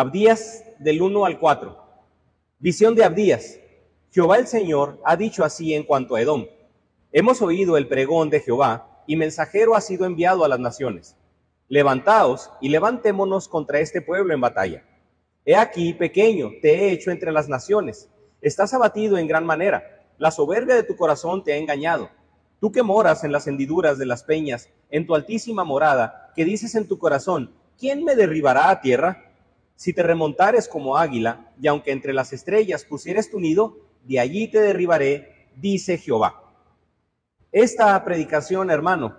Abdías del 1 al 4. Visión de Abdías. Jehová el Señor ha dicho así en cuanto a Edom. Hemos oído el pregón de Jehová y mensajero ha sido enviado a las naciones. Levantaos y levantémonos contra este pueblo en batalla. He aquí, pequeño, te he hecho entre las naciones. Estás abatido en gran manera. La soberbia de tu corazón te ha engañado. Tú que moras en las hendiduras de las peñas, en tu altísima morada, que dices en tu corazón, ¿quién me derribará a tierra? Si te remontares como águila, y aunque entre las estrellas pusieres tu nido, de allí te derribaré, dice Jehová. Esta predicación, hermano,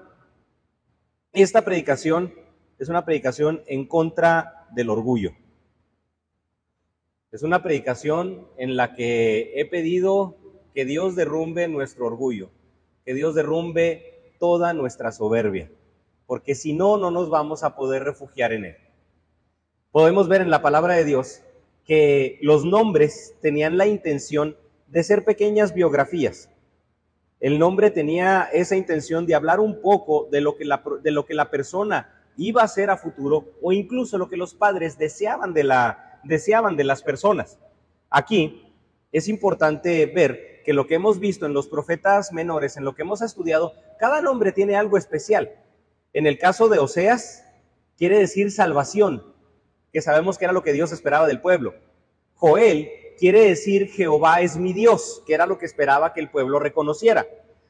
esta predicación es una predicación en contra del orgullo. Es una predicación en la que he pedido que Dios derrumbe nuestro orgullo, que Dios derrumbe toda nuestra soberbia, porque si no, no nos vamos a poder refugiar en Él. Podemos ver en la palabra de Dios que los nombres tenían la intención de ser pequeñas biografías. El nombre tenía esa intención de hablar un poco de lo que la, de lo que la persona iba a ser a futuro o incluso lo que los padres deseaban de, la, deseaban de las personas. Aquí es importante ver que lo que hemos visto en los profetas menores, en lo que hemos estudiado, cada nombre tiene algo especial. En el caso de Oseas, quiere decir salvación, que sabemos que era lo que Dios esperaba del pueblo. Joel quiere decir Jehová es mi Dios, que era lo que esperaba que el pueblo reconociera.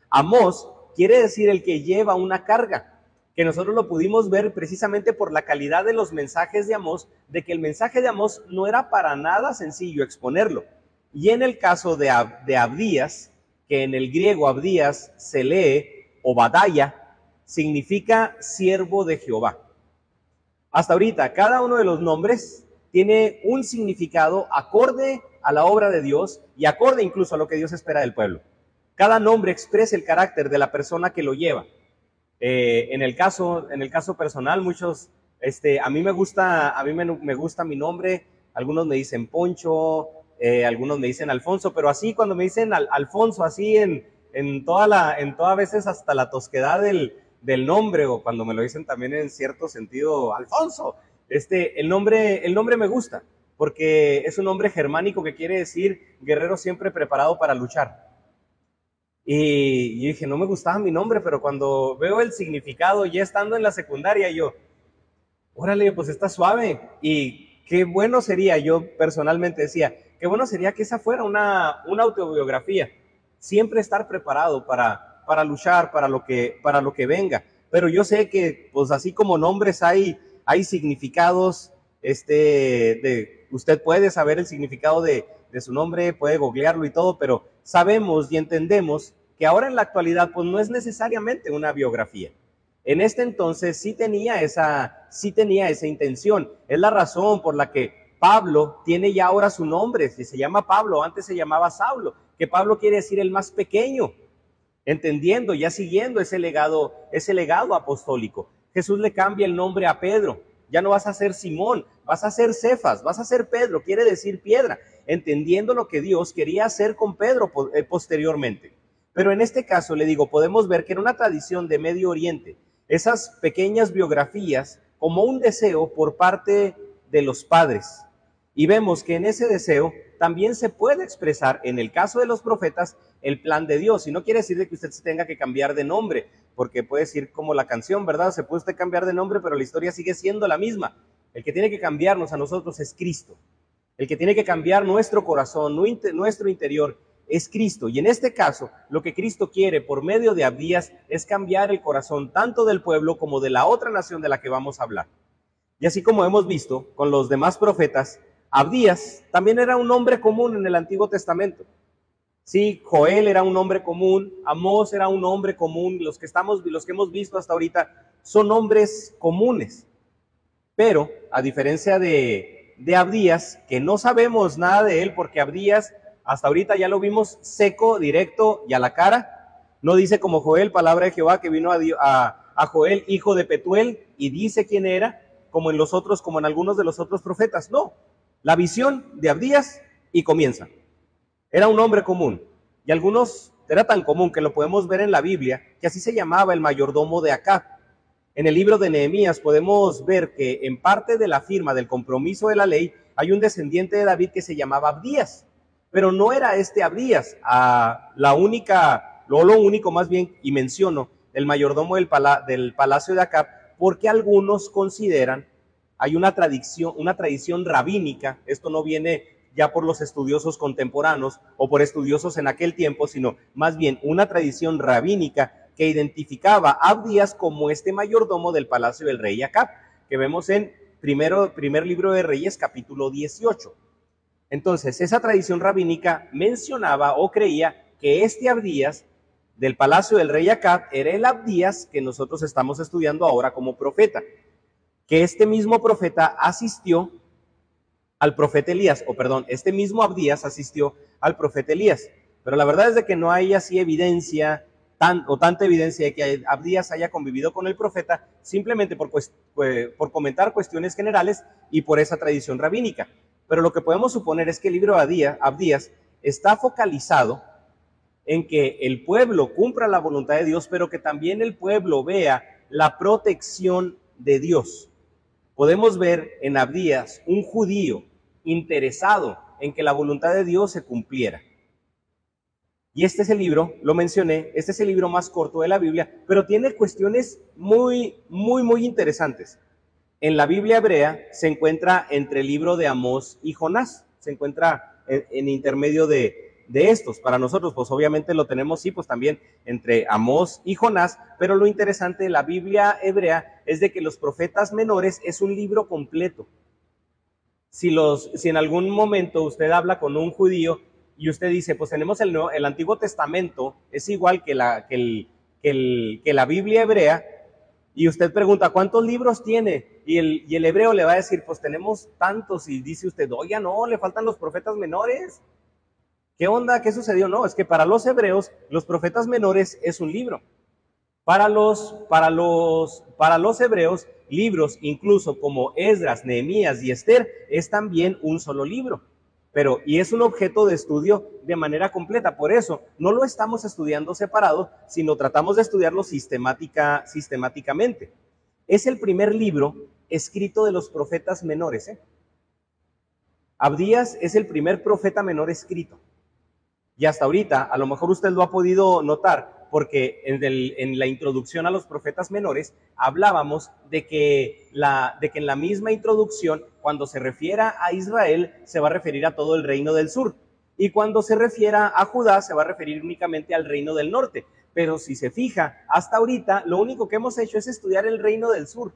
Amós quiere decir el que lleva una carga, que nosotros lo pudimos ver precisamente por la calidad de los mensajes de Amós, de que el mensaje de Amós no era para nada sencillo exponerlo. Y en el caso de, Abdías, que en el griego Abdías se lee Obadaya, significa siervo de Jehová. Hasta ahorita, cada uno de los nombres tiene un significado acorde a la obra de Dios y acorde incluso a lo que Dios espera del pueblo. Cada nombre expresa el carácter de la persona que lo lleva. Eh, en, el caso, en el caso personal, muchos, este, a mí me gusta, a mí me, gusta mi nombre, algunos me dicen Poncho, eh, algunos me dicen Alfonso, pero así cuando me dicen Alfonso, así en, en toda la, en todas veces hasta la tosquedad del, del nombre, o cuando me lo dicen también en cierto sentido, Alfonso, este, el nombre, el nombre me gusta porque es un nombre germánico que quiere decir guerrero siempre preparado para luchar. Y yo dije, no me gustaba mi nombre, pero cuando veo el significado, ya estando en la secundaria, yo, órale, pues está suave. Y qué bueno sería, yo personalmente decía, qué bueno sería que esa fuera una, una autobiografía. Siempre estar preparado para, para luchar, para lo, que, para lo que venga. Pero yo sé que, pues así como nombres hay, hay significados este, de usted puede saber el significado de, su nombre, puede googlearlo y todo, pero sabemos y entendemos que ahora en la actualidad pues no es necesariamente una biografía. En este entonces sí tenía esa, sí tenía esa intención. Es la razón por la que Pablo tiene ya ahora su nombre, si se llama Pablo, antes se llamaba Saulo, que Pablo quiere decir el más pequeño, entendiendo, ya siguiendo ese legado, ese legado apostólico. Jesús le cambia el nombre a Pedro, ya no vas a ser Simón, vas a ser Cefas, vas a ser Pedro, quiere decir piedra, entendiendo lo que Dios quería hacer con Pedro eh, posteriormente. Pero en este caso, le digo, podemos ver que en una tradición de Medio Oriente, esas pequeñas biografías como un deseo por parte de los padres. Y vemos que en ese deseo también se puede expresar, en el caso de los profetas, el plan de Dios. Y no quiere decir que usted se tenga que cambiar de nombre, porque puede decir como la canción, ¿verdad? Se puede usted cambiar de nombre, pero la historia sigue siendo la misma. El que tiene que cambiarnos a nosotros es Cristo. El que tiene que cambiar nuestro corazón, nuestro interior, es Cristo. Y en este caso, lo que Cristo quiere por medio de Abdías es cambiar el corazón tanto del pueblo como de la otra nación de la que vamos a hablar. Y así como hemos visto con los demás profetas, Abdías también era un hombre común en el Antiguo Testamento. Sí, Joel era un hombre común, Amós era un hombre común, los que estamos, los que hemos visto hasta ahorita son hombres comunes. Pero, a diferencia de, de Abdías, que no sabemos nada de él, porque Abdías hasta ahorita ya lo vimos seco, directo y a la cara, no dice como Joel, palabra de Jehová, que vino a, a Joel, hijo de Petuel, y dice quién era, como en los otros, como en algunos de los otros profetas. No, la visión de Abdías y comienza. Era un hombre común. Y algunos, era tan común que lo podemos ver en la Biblia, que así se llamaba el mayordomo de Acá. En el libro de Nehemías podemos ver que en parte de la firma del compromiso de la ley hay un descendiente de David que se llamaba Abdías, pero no era este Abdías, a la única, lo, lo único más bien, y menciono, el mayordomo del, del palacio de Acab, porque algunos consideran, hay una tradición, una tradición rabínica, esto no viene ya por los estudiosos contemporáneos o por estudiosos en aquel tiempo, sino más bien una tradición rabínica que identificaba a Abdías como este mayordomo del palacio del rey Acab, que vemos en primero, primer libro de Reyes, capítulo 18. Entonces, esa tradición rabínica mencionaba o creía que este Abdías del palacio del rey Acab era el Abdías que nosotros estamos estudiando ahora como profeta, que este mismo profeta asistió al profeta Elías, o perdón, este mismo Abdías asistió al profeta Elías. Pero la verdad es de que no hay así evidencia o tanta evidencia de que Abdías haya convivido con el profeta simplemente por, por comentar cuestiones generales y por esa tradición rabínica. Pero lo que podemos suponer es que el libro de Abdías está focalizado en que el pueblo cumpla la voluntad de Dios, pero que también el pueblo vea la protección de Dios. Podemos ver en Abdías un judío interesado en que la voluntad de Dios se cumpliera. Y este es el libro, lo mencioné, este es el libro más corto de la Biblia, pero tiene cuestiones muy, muy, muy interesantes. En la Biblia hebrea se encuentra entre el libro de Amós y Jonás, se encuentra en, intermedio de, de, estos. Para nosotros, pues obviamente lo tenemos, sí, pues también entre Amós y Jonás, pero lo interesante de la Biblia hebrea es de que los profetas menores es un libro completo. Si, los, si en algún momento usted habla con un judío y usted dice, pues tenemos el, el Antiguo Testamento, es igual que la, que, el, que, el, que la Biblia hebrea, y usted pregunta, ¿cuántos libros tiene? Y el, y el hebreo le va a decir, pues tenemos tantos, y dice usted, oye, no, le faltan los profetas menores. ¿Qué onda? ¿Qué sucedió? No, es que para los hebreos, los profetas menores es un libro. Para los, para los, para los hebreos, libros incluso como Esdras, Nehemías y Esther es también un solo libro pero y es un objeto de estudio de manera completa. Por eso no lo estamos estudiando separado, sino tratamos de estudiarlo sistemática, sistemáticamente. Es el primer libro escrito de los profetas menores. ¿eh? Abdías es el primer profeta menor escrito. Y hasta ahorita, a lo mejor usted lo ha podido notar, porque en, la introducción a los profetas menores hablábamos de que, de que en la misma introducción, cuando se refiera a Israel, se va a referir a todo el reino del sur. Y cuando se refiera a Judá, se va a referir únicamente al reino del norte. Pero si se fija, hasta ahorita lo único que hemos hecho es estudiar el reino del sur.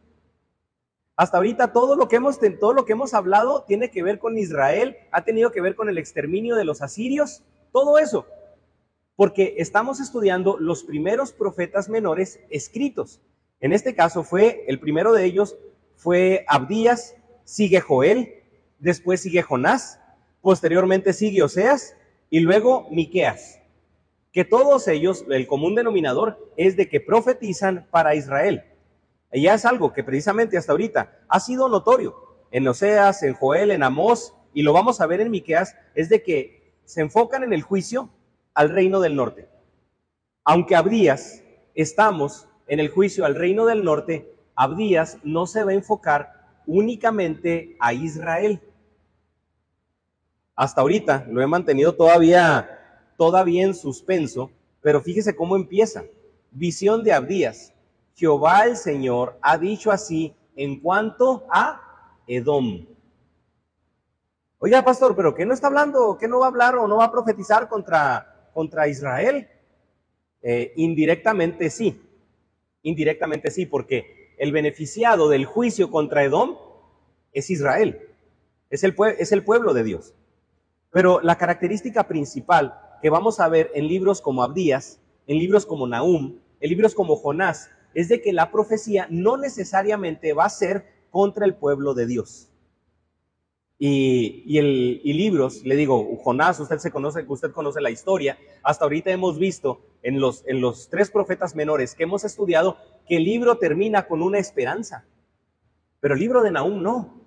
Hasta ahorita todo lo que hemos todo lo que hemos hablado tiene que ver con Israel, ha tenido que ver con el exterminio de los asirios, todo eso porque estamos estudiando los primeros profetas menores escritos. En este caso fue, el primero de ellos fue Abdías, sigue Joel, después sigue Jonás, posteriormente sigue Oseas y luego Miqueas. Que todos ellos, el común denominador es de que profetizan para Israel. Y ya es algo que precisamente hasta ahorita ha sido notorio en Oseas, en Joel, en Amós, y lo vamos a ver en Miqueas, es de que se enfocan en el juicio, al reino del norte. Aunque Abdías estamos en el juicio al reino del norte, Abdías no se va a enfocar únicamente a Israel. Hasta ahorita lo he mantenido todavía, todavía en suspenso, pero fíjese cómo empieza. Visión de Abdías. Jehová el Señor ha dicho así en cuanto a Edom. Oiga, pastor, pero ¿qué no está hablando? ¿Qué no va a hablar o no va a profetizar contra contra Israel? Eh, indirectamente sí, indirectamente sí, porque el beneficiado del juicio contra Edom es Israel, es el, es el pueblo de Dios. Pero la característica principal que vamos a ver en libros como Abdías, en libros como Nahum, en libros como Jonás, es de que la profecía no necesariamente va a ser contra el pueblo de Dios. Y, libros, le digo, Jonás, usted se conoce, usted conoce la historia. Hasta ahorita hemos visto en los, en los tres profetas menores que hemos estudiado que el libro termina con una esperanza. Pero el libro de Nahum no.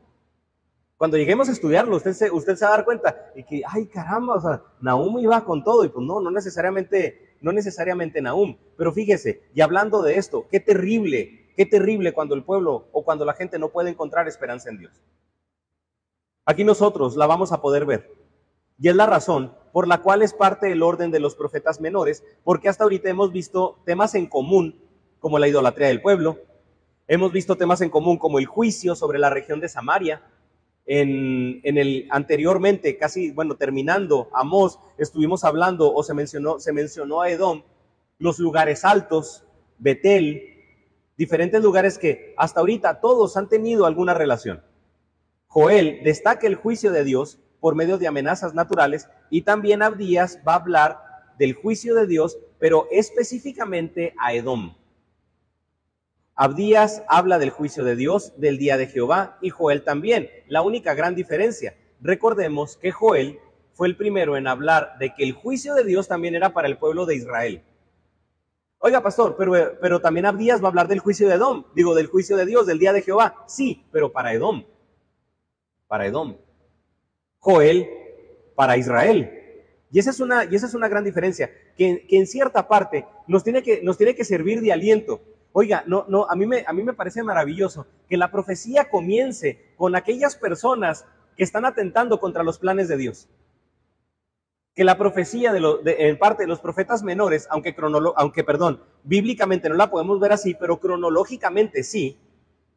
Cuando lleguemos a estudiarlo, usted se, usted se va a dar cuenta de que, ay caramba, o sea, iba con todo. Y pues no, no necesariamente, no necesariamente Nahum. Pero fíjese, y hablando de esto, qué terrible Qué terrible cuando el pueblo o cuando la gente no puede encontrar esperanza en Dios. Aquí nosotros la vamos a poder ver. Y es la razón por la cual es parte del orden de los profetas menores, porque hasta ahorita hemos visto temas en común, como la idolatría del pueblo, hemos visto temas en común como el juicio sobre la región de Samaria, en, el anteriormente, casi, bueno, terminando Amós, estuvimos hablando o se mencionó, se mencionó a Edom, los lugares altos, Betel, diferentes lugares que hasta ahorita todos han tenido alguna relación. Joel destaca el juicio de Dios por medio de amenazas naturales y también Abdías va a hablar del juicio de Dios, pero específicamente a Edom. Abdías habla del juicio de Dios, del día de Jehová, y Joel también. La única gran diferencia, recordemos que Joel fue el primero en hablar de que el juicio de Dios también era para el pueblo de Israel. Oiga, pastor, pero, pero también Abdías va a hablar del juicio de Edom, digo, del juicio de Dios, del día de Jehová. Sí, pero para Edom. Para Edom. Joel para Israel. Y esa es una, y esa es una gran diferencia, que, que en cierta parte nos tiene que, nos tiene que servir de aliento Oiga, no, no, a mí, me, a mí me parece maravilloso que la profecía comience con aquellas personas que están atentando contra los planes de Dios. Que la profecía de, en parte de los profetas menores, aunque, aunque, perdón, bíblicamente no la podemos ver así, pero cronológicamente sí,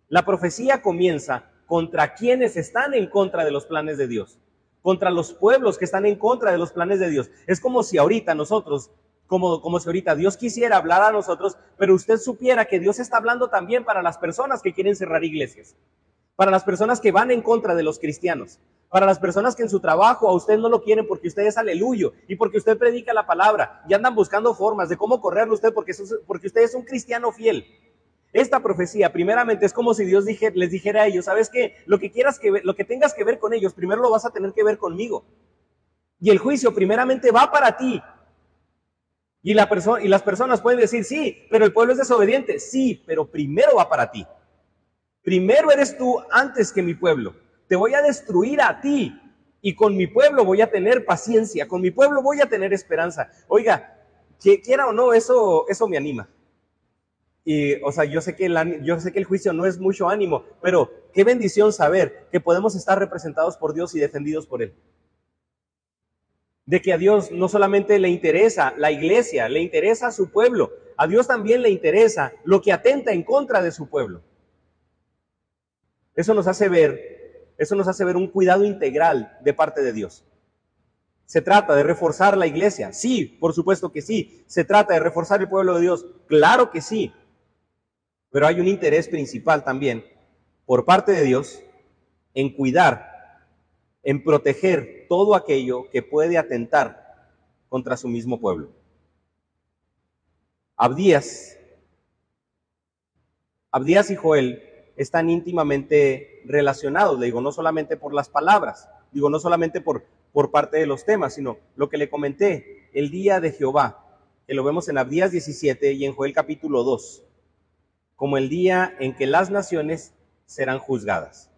la profecía comienza contra quienes están en contra de los planes de Dios, contra los pueblos que están en contra de los planes de Dios. Es como si ahorita nosotros como, como si ahorita Dios quisiera hablar a nosotros, pero usted supiera que Dios está hablando también para las personas que quieren cerrar iglesias, para las personas que van en contra de los cristianos, para las personas que en su trabajo a usted no lo quieren porque usted es aleluyo y porque usted predica la palabra y andan buscando formas de cómo correrlo usted porque, porque usted es un cristiano fiel. Esta profecía, primeramente, es como si Dios les dijera a ellos, ¿sabes qué? Lo que quieras que lo que tengas que ver con ellos, primero lo vas a tener que ver conmigo. Y el juicio primeramente va para ti, y, la y las personas pueden decir, sí, pero el pueblo es desobediente. Sí, pero primero va para ti. Primero eres tú antes que mi pueblo. Te voy a destruir a ti y con mi pueblo voy a tener paciencia, con mi pueblo voy a tener esperanza. Oiga, que quiera o no, eso, eso me anima. Y, o sea, yo sé, que el, yo sé que el juicio no es mucho ánimo, pero qué bendición saber que podemos estar representados por Dios y defendidos por Él de que a Dios no solamente le interesa la iglesia, le interesa a su pueblo, a Dios también le interesa lo que atenta en contra de su pueblo. Eso nos hace ver, eso nos hace ver un cuidado integral de parte de Dios. ¿Se trata de reforzar la iglesia? Sí, por supuesto que sí. ¿Se trata de reforzar el pueblo de Dios? Claro que sí. Pero hay un interés principal también por parte de Dios en cuidar en proteger todo aquello que puede atentar contra su mismo pueblo. Abdías, Abdías y Joel están íntimamente relacionados, digo, no solamente por las palabras, digo, no solamente por, por parte de los temas, sino lo que le comenté, el día de Jehová, que lo vemos en Abdías 17 y en Joel capítulo 2, como el día en que las naciones serán juzgadas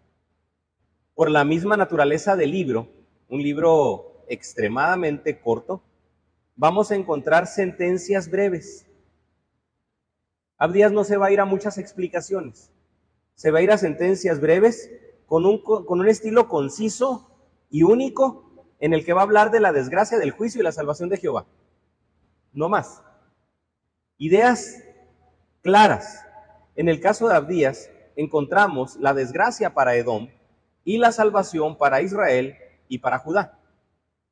por la misma naturaleza del libro, un libro extremadamente corto, vamos a encontrar sentencias breves. Abdías no se va a ir a muchas explicaciones, se va a ir a sentencias breves con un, con un estilo conciso y único en el que va a hablar de la desgracia del juicio y la salvación de Jehová. No más. Ideas claras. En el caso de Abdías encontramos la desgracia para Edom, y la salvación para Israel y para Judá.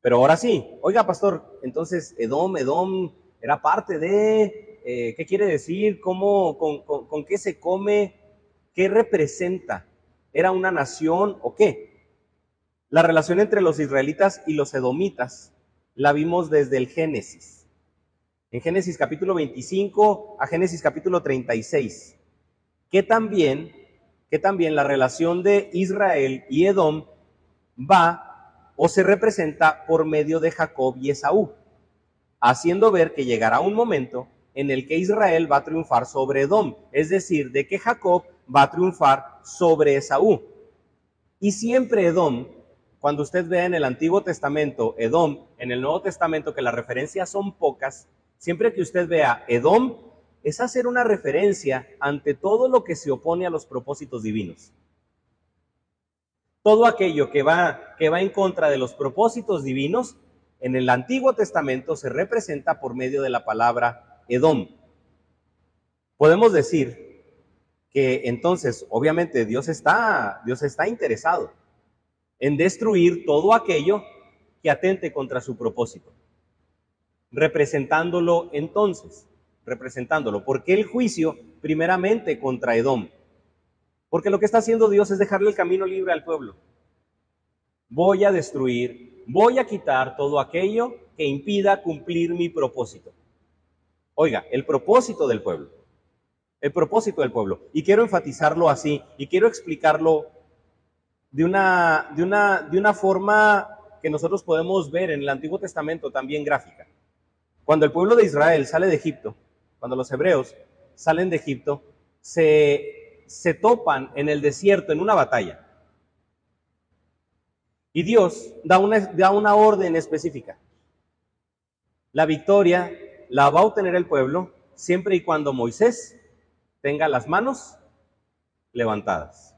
Pero ahora sí, oiga pastor, entonces Edom, Edom era parte de, eh, ¿qué quiere decir? ¿Cómo, con, con qué se come? ¿Qué representa? ¿Era una nación o qué? La relación entre los israelitas y los edomitas la vimos desde el Génesis. En Génesis capítulo 25 a Génesis capítulo 36, que también que también la relación de Israel y Edom va o se representa por medio de Jacob y Esaú, haciendo ver que llegará un momento en el que Israel va a triunfar sobre Edom, es decir, de que Jacob va a triunfar sobre Esaú. Y siempre Edom, cuando usted vea en el Antiguo Testamento Edom, en el Nuevo Testamento que las referencias son pocas, siempre que usted vea Edom, es hacer una referencia ante todo lo que se opone a los propósitos divinos. Todo aquello que va, que va en contra de los propósitos divinos, en el Antiguo Testamento se representa por medio de la palabra Edom. Podemos decir que entonces, obviamente, Dios está, Dios está interesado en destruir todo aquello que atente contra su propósito, representándolo entonces, representándolo. ¿Por qué el juicio primeramente contra Edom? Porque lo que está haciendo Dios es dejarle el camino libre al pueblo. Voy a destruir, voy a quitar todo aquello que impida cumplir mi propósito. Oiga, el propósito del pueblo. El propósito del pueblo. Y quiero enfatizarlo así y quiero explicarlo de una, de una, de una forma que nosotros podemos ver en el Antiguo Testamento también gráfica. Cuando el pueblo de Israel sale de Egipto, cuando los hebreos salen de Egipto, se, se topan en el desierto en una batalla. Y Dios da una, da una orden específica. La victoria la va a obtener el pueblo siempre y cuando Moisés tenga las manos levantadas.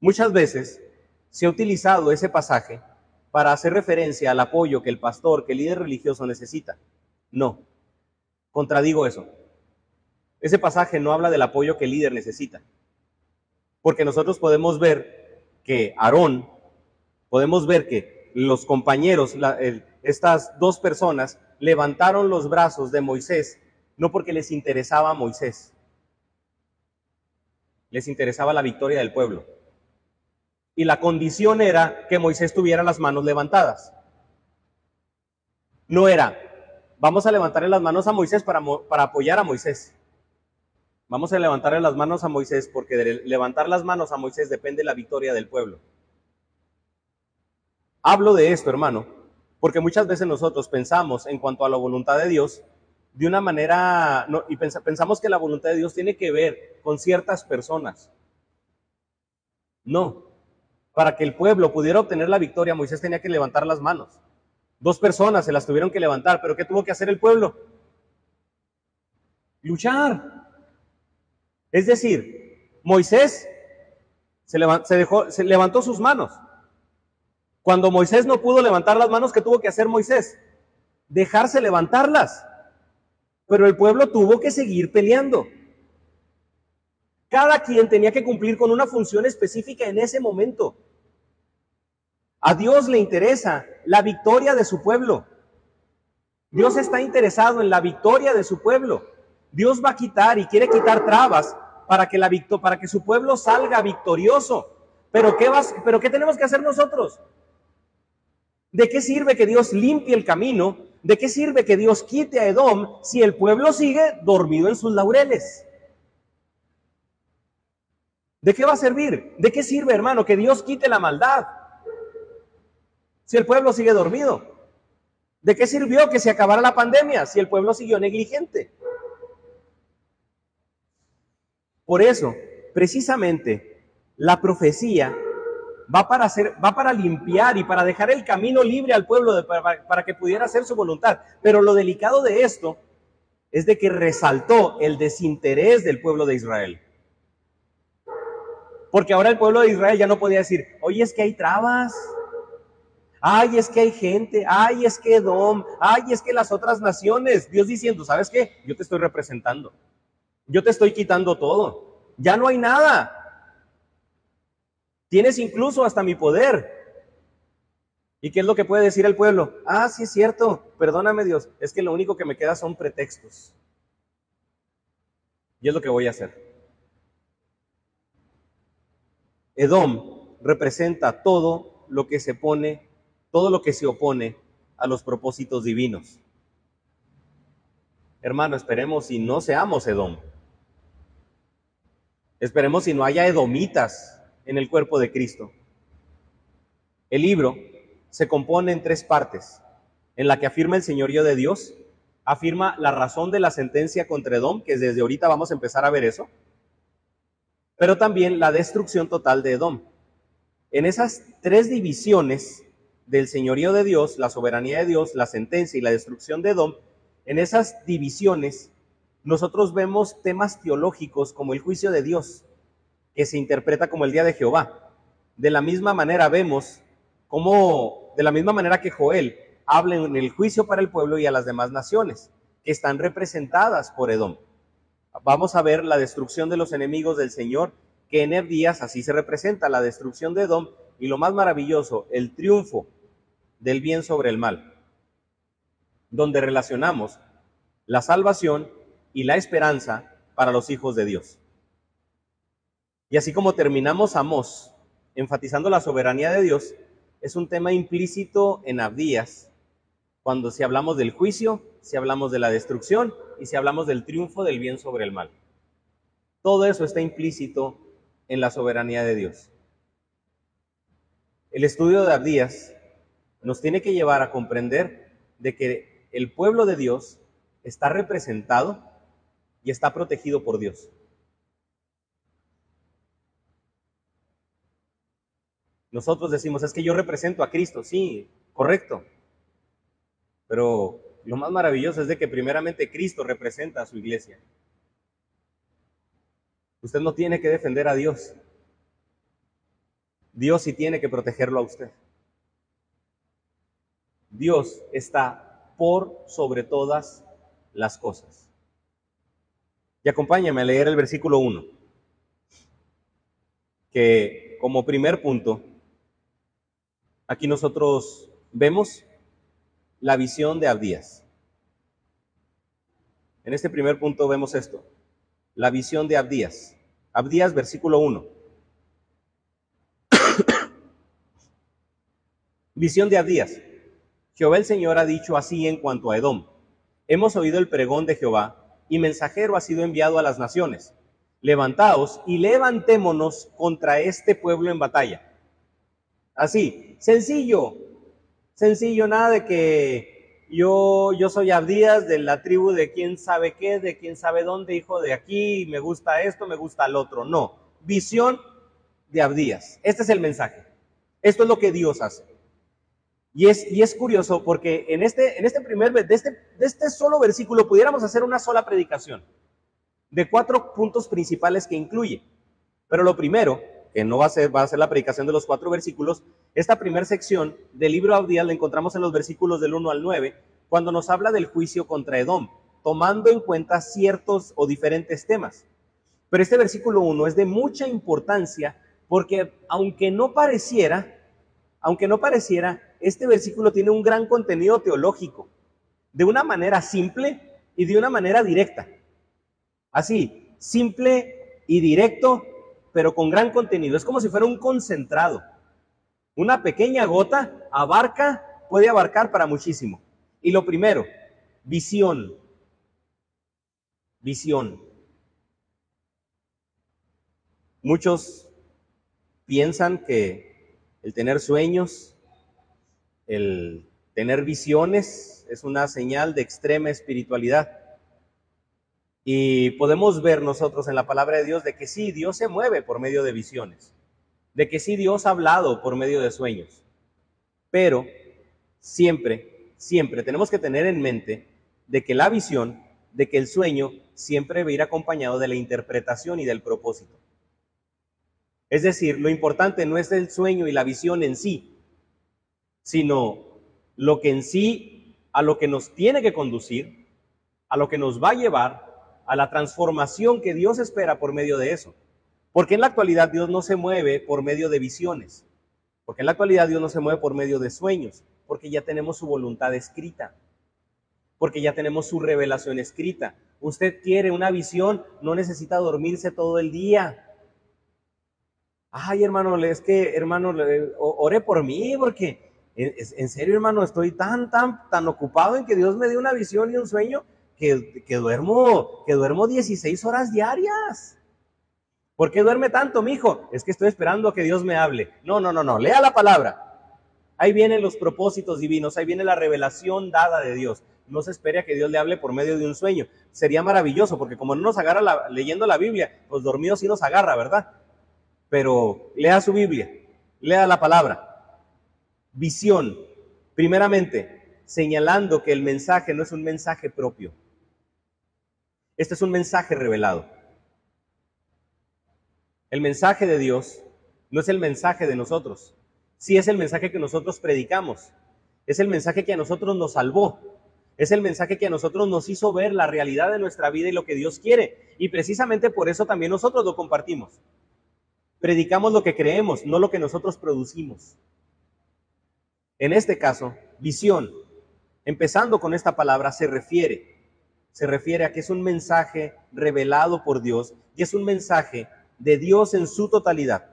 Muchas veces se ha utilizado ese pasaje para hacer referencia al apoyo que el pastor, que el líder religioso necesita. No, contradigo eso. Ese pasaje no habla del apoyo que el líder necesita. Porque nosotros podemos ver que Aarón, podemos ver que los compañeros, estas dos personas, levantaron los brazos de Moisés, no porque les interesaba a Moisés, les interesaba la victoria del pueblo y la condición era que Moisés tuviera las manos levantadas. No era, vamos a levantarle las manos a Moisés para, para apoyar a Moisés. Vamos a levantarle las manos a Moisés porque de levantar las manos a Moisés depende la victoria del pueblo. Hablo de esto, hermano, porque muchas veces nosotros pensamos en cuanto a la voluntad de Dios de una manera, y pensamos que la voluntad de Dios tiene que ver con ciertas personas. No, para que el pueblo pudiera obtener la victoria, Moisés tenía que levantar las manos. Dos personas se las tuvieron que levantar, pero ¿qué tuvo que hacer el pueblo? Luchar. Es decir, Moisés se, dejó, se levantó sus manos. Cuando Moisés no pudo levantar las manos, ¿qué tuvo que hacer Moisés? Dejarse levantarlas. Pero el pueblo tuvo que seguir peleando. Cada quien tenía que cumplir con una función específica en ese momento. A Dios le interesa la victoria de su pueblo. Dios está interesado en la victoria de su pueblo. Dios va a quitar y quiere quitar trabas para que, la para que su pueblo salga victorioso. Pero ¿qué, vas, ¿Pero qué tenemos que hacer nosotros? ¿De qué sirve que Dios limpie el camino? ¿De qué sirve que Dios quite a Edom si el pueblo sigue dormido en sus laureles? ¿De qué va a servir? ¿De qué sirve, hermano, que Dios quite la maldad? Si el pueblo sigue dormido. ¿De qué sirvió que se acabara la pandemia si el pueblo siguió negligente? Por eso, precisamente, la profecía va para, hacer, va para limpiar y para dejar el camino libre al pueblo para, para que pudiera hacer su voluntad. Pero lo delicado de esto es de que resaltó el desinterés del pueblo de Israel. Porque ahora el pueblo de Israel ya no podía decir, oye, es que hay trabas. Ay, es que hay gente. Ay, es que Edom. Ay, es que las otras naciones. Dios diciendo, ¿sabes qué? Yo te estoy representando. Yo te estoy quitando todo. Ya no hay nada. Tienes incluso hasta mi poder. ¿Y qué es lo que puede decir el pueblo? Ah, sí es cierto. Perdóname Dios. Es que lo único que me queda son pretextos. Y es lo que voy a hacer. Edom representa todo lo que se pone, todo lo que se opone a los propósitos divinos. Hermano, esperemos y no seamos Edom. Esperemos si no haya edomitas en el cuerpo de Cristo. El libro se compone en tres partes, en la que afirma el señorío de Dios, afirma la razón de la sentencia contra Edom, que desde ahorita vamos a empezar a ver eso, pero también la destrucción total de Edom. En esas tres divisiones del señorío de Dios, la soberanía de Dios, la sentencia y la destrucción de Edom, en esas divisiones nosotros vemos temas teológicos como el juicio de Dios, que se interpreta como el día de Jehová. De la misma manera vemos cómo, de la misma manera que Joel habla en el juicio para el pueblo y a las demás naciones, que están representadas por Edom. Vamos a ver la destrucción de los enemigos del Señor, que en Días así se representa la destrucción de Edom y lo más maravilloso, el triunfo del bien sobre el mal, donde relacionamos la salvación y la esperanza para los hijos de Dios. Y así como terminamos Amós enfatizando la soberanía de Dios, es un tema implícito en Abdías, cuando si hablamos del juicio, si hablamos de la destrucción y si hablamos del triunfo del bien sobre el mal. Todo eso está implícito en la soberanía de Dios. El estudio de Abdías nos tiene que llevar a comprender de que el pueblo de Dios está representado y está protegido por Dios. Nosotros decimos, es que yo represento a Cristo, sí, correcto. Pero lo más maravilloso es de que primeramente Cristo representa a su iglesia. Usted no tiene que defender a Dios. Dios sí tiene que protegerlo a usted. Dios está por sobre todas las cosas. Y acompáñame a leer el versículo 1, que como primer punto, aquí nosotros vemos la visión de Abdías. En este primer punto vemos esto, la visión de Abdías. Abdías, versículo 1. visión de Abdías. Jehová el Señor ha dicho así en cuanto a Edom. Hemos oído el pregón de Jehová y mensajero ha sido enviado a las naciones. Levantaos y levantémonos contra este pueblo en batalla. Así, sencillo, sencillo, nada de que yo, yo soy Abdías de la tribu de quién sabe qué, de quién sabe dónde, hijo de aquí, me gusta esto, me gusta el otro. No, visión de Abdías. Este es el mensaje. Esto es lo que Dios hace. Y es, y es curioso porque en este, en este primer, de este, de este solo versículo pudiéramos hacer una sola predicación de cuatro puntos principales que incluye. Pero lo primero, que no va a ser, va a ser la predicación de los cuatro versículos, esta primera sección del libro Abdías la encontramos en los versículos del 1 al 9, cuando nos habla del juicio contra Edom, tomando en cuenta ciertos o diferentes temas. Pero este versículo 1 es de mucha importancia porque aunque no pareciera, aunque no pareciera, este versículo tiene un gran contenido teológico, de una manera simple y de una manera directa. Así, simple y directo, pero con gran contenido. Es como si fuera un concentrado. Una pequeña gota abarca, puede abarcar para muchísimo. Y lo primero, visión. Visión. Muchos piensan que el tener sueños el tener visiones es una señal de extrema espiritualidad. Y podemos ver nosotros en la palabra de Dios de que sí, Dios se mueve por medio de visiones, de que sí, Dios ha hablado por medio de sueños. Pero siempre, siempre tenemos que tener en mente de que la visión, de que el sueño siempre va ir acompañado de la interpretación y del propósito. Es decir, lo importante no es el sueño y la visión en sí, sino lo que en sí, a lo que nos tiene que conducir, a lo que nos va a llevar a la transformación que Dios espera por medio de eso. Porque en la actualidad Dios no se mueve por medio de visiones, porque en la actualidad Dios no se mueve por medio de sueños, porque ya tenemos su voluntad escrita, porque ya tenemos su revelación escrita. Usted quiere una visión, no necesita dormirse todo el día. Ay, hermano, es que, hermano, ore por mí, porque en, serio, hermano, estoy tan, tan, tan ocupado en que Dios me dio una visión y un sueño que, duermo, que duermo 16 horas diarias. ¿Por qué duerme tanto, mi hijo? Es que estoy esperando a que Dios me hable. No, no, no, no. Lea la palabra. Ahí vienen los propósitos divinos, ahí viene la revelación dada de Dios. No se espere a que Dios le hable por medio de un sueño. Sería maravilloso, porque como no nos agarra leyendo la Biblia, pues dormido sí nos agarra, ¿verdad? Pero lea su Biblia, lea la palabra. Visión, primeramente, señalando que el mensaje no es un mensaje propio. Este es un mensaje revelado. El mensaje de Dios no es el mensaje de nosotros. Sí es el mensaje que nosotros predicamos. Es el mensaje que a nosotros nos salvó. Es el mensaje que a nosotros nos hizo ver la realidad de nuestra vida y lo que Dios quiere. Y precisamente por eso también nosotros lo compartimos. Predicamos lo que creemos, no lo que nosotros producimos. En este caso, visión, empezando con esta palabra, se refiere, se refiere a que es un mensaje revelado por Dios y es un mensaje de Dios en su totalidad.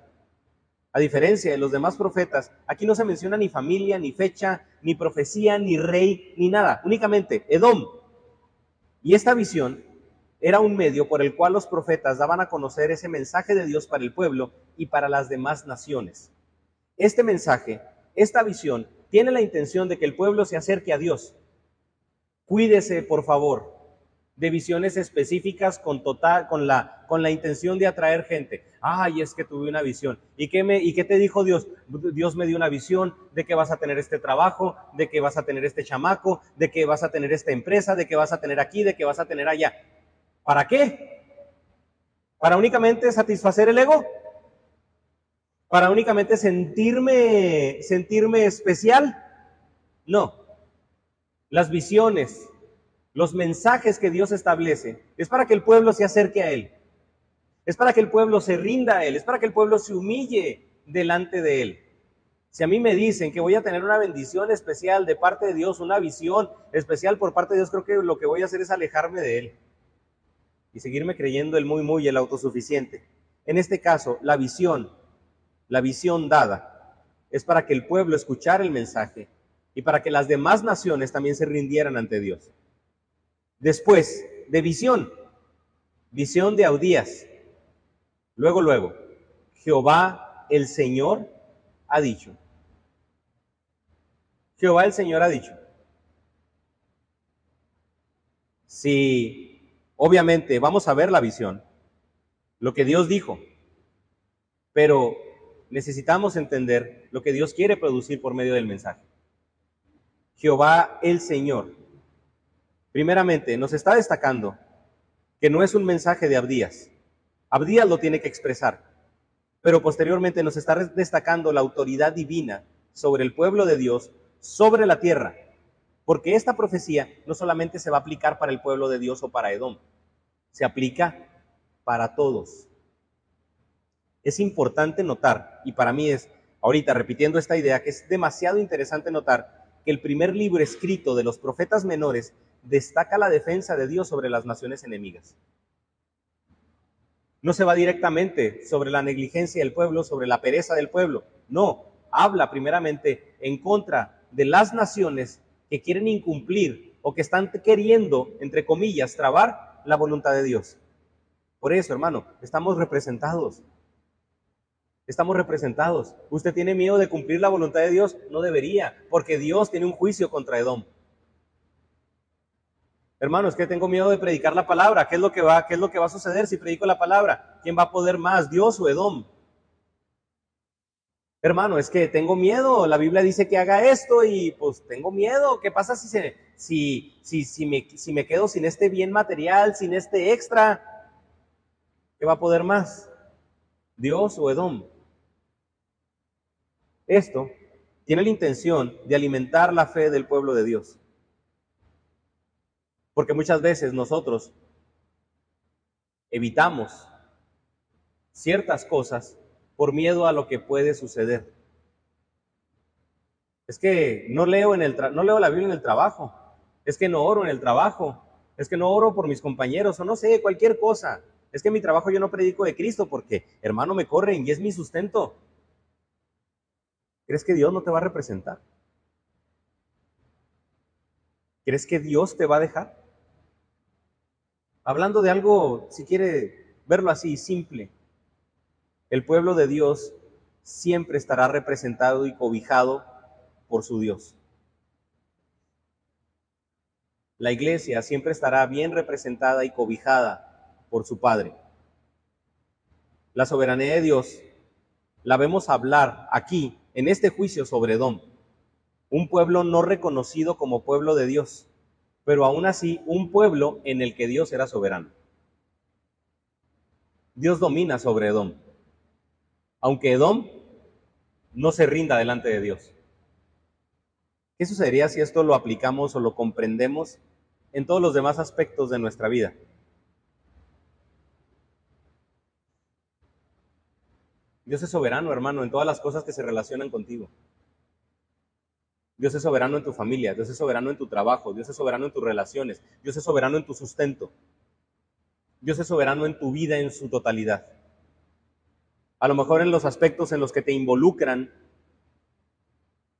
A diferencia de los demás profetas, aquí no se menciona ni familia, ni fecha, ni profecía, ni rey, ni nada, únicamente Edom. Y esta visión era un medio por el cual los profetas daban a conocer ese mensaje de Dios para el pueblo y para las demás naciones. Este mensaje, esta visión, tiene la intención de que el pueblo se acerque a Dios. Cuídese, por favor, de visiones específicas con total, con la, con la intención de atraer gente. Ay, es que tuve una visión. ¿Y qué, me, ¿Y qué te dijo Dios? Dios me dio una visión de que vas a tener este trabajo, de que vas a tener este chamaco, de que vas a tener esta empresa, de que vas a tener aquí, de que vas a tener allá. ¿Para qué? ¿Para únicamente satisfacer el ego? ¿Para únicamente sentirme, sentirme especial? No. Las visiones, los mensajes que Dios establece, es para que el pueblo se acerque a Él. Es para que el pueblo se rinda a Él, es para que el pueblo se humille delante de Él. Si a mí me dicen que voy a tener una bendición especial de parte de Dios, una visión especial por parte de Dios, creo que lo que voy a hacer es alejarme de Él y seguirme creyendo el muy, muy, el autosuficiente. En este caso, la visión, la visión dada, es para que el pueblo escuchara el mensaje y para que las demás naciones también se rindieran ante Dios. Después de visión, visión de Audías. Luego, luego, Jehová el Señor ha dicho. Jehová el Señor ha dicho. Si, obviamente, vamos a ver la visión, lo que Dios dijo, pero necesitamos entender lo que Dios quiere producir por medio del mensaje. Jehová el Señor Primeramente, nos está destacando que no es un mensaje de Abdías. Abdías lo tiene que expresar, pero posteriormente nos está destacando la autoridad divina sobre el pueblo de Dios, sobre la tierra, porque esta profecía no solamente se va a aplicar para el pueblo de Dios o para Edom, se aplica para todos. Es importante notar, y para mí es, ahorita repitiendo esta idea, que es demasiado interesante notar que el primer libro escrito de los profetas menores destaca la defensa de Dios sobre las naciones enemigas. No se va directamente sobre la negligencia del pueblo, sobre la pereza del pueblo. No, habla primeramente en contra de las naciones que quieren incumplir o que están queriendo, entre comillas, trabar la voluntad de Dios. Por eso, hermano, estamos representados. Estamos representados. ¿Usted tiene miedo de cumplir la voluntad de Dios? No debería, porque Dios tiene un juicio contra Edom. Hermanos, que tengo miedo de predicar la palabra. ¿Qué es lo que va, que va a suceder si predico la palabra? ¿Quién va a poder más, Dios o Edom? Hermano, es que tengo miedo. La Biblia dice que haga esto y pues tengo miedo. ¿Qué pasa si, se, si, si, si me quedo sin este bien material, sin este extra? ¿Qué va a poder más? Dios o Edom. Esto tiene la intención de alimentar la fe del pueblo de Dios. Porque muchas veces nosotros evitamos ciertas cosas por miedo a lo que puede suceder. Es que no leo, en el no leo la Biblia en el trabajo. Es que no oro en el trabajo. Es que no oro por mis compañeros o no sé, cualquier cosa. Es que en mi trabajo yo no predico de Cristo porque, hermano, me corren y es mi sustento. ¿Crees que Dios no te va a representar? ¿Crees que Dios te va a dejar? Hablando de algo, si quiere verlo así, simple, el pueblo de Dios siempre estará representado y cobijado por su Dios. La iglesia siempre estará bien representada y cobijada por su Padre. La soberanía de Dios la vemos hablar aquí, en este juicio sobre Edom, un pueblo no reconocido como pueblo de Dios pero aún así un pueblo en el que Dios era soberano. Dios domina sobre Edom, aunque Edom no se rinda delante de Dios. ¿Qué sucedería si esto lo aplicamos o lo comprendemos en todos los demás aspectos de nuestra vida? Dios es soberano, hermano, en todas las cosas que se relacionan contigo. Dios es soberano en tu familia, Dios es soberano en tu trabajo, Dios es soberano en tus relaciones, Dios es soberano en tu sustento. Dios es soberano en tu vida en su totalidad. A lo mejor en los aspectos en los que te involucran,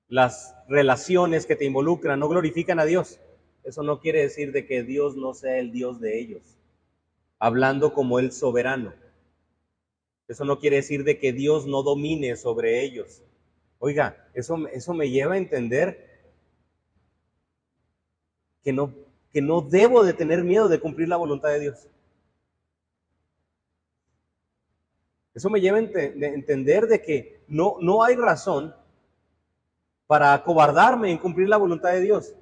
las relaciones que te involucran no glorifican a Dios. Eso no quiere decir de que Dios no sea el Dios de ellos, hablando como el soberano. Eso no quiere decir de que Dios no domine sobre ellos. Oiga, eso, eso me lleva a entender que no, que no debo de tener miedo de cumplir la voluntad de Dios. Eso me lleva a entender de que no, no hay razón para acobardarme en cumplir la voluntad de Dios.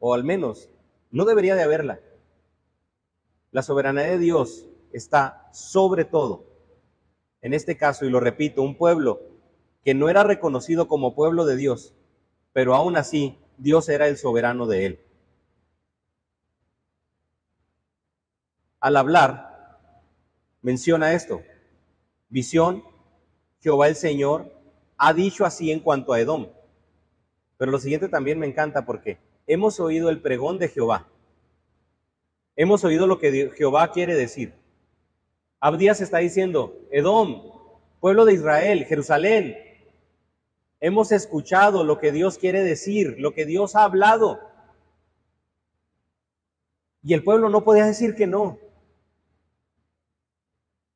O al menos, no debería de haberla. La soberanía de Dios está sobre todo. En este caso, y lo repito, un pueblo que no era reconocido como pueblo de Dios, pero aún así Dios era el soberano de él. Al hablar, menciona esto, visión, Jehová el Señor ha dicho así en cuanto a Edom. Pero lo siguiente también me encanta porque hemos oído el pregón de Jehová. Hemos oído lo que Jehová quiere decir. Abdías está diciendo, Edom, pueblo de Israel, Jerusalén, hemos escuchado lo que Dios quiere decir, lo que Dios ha hablado. Y el pueblo no podía decir que no.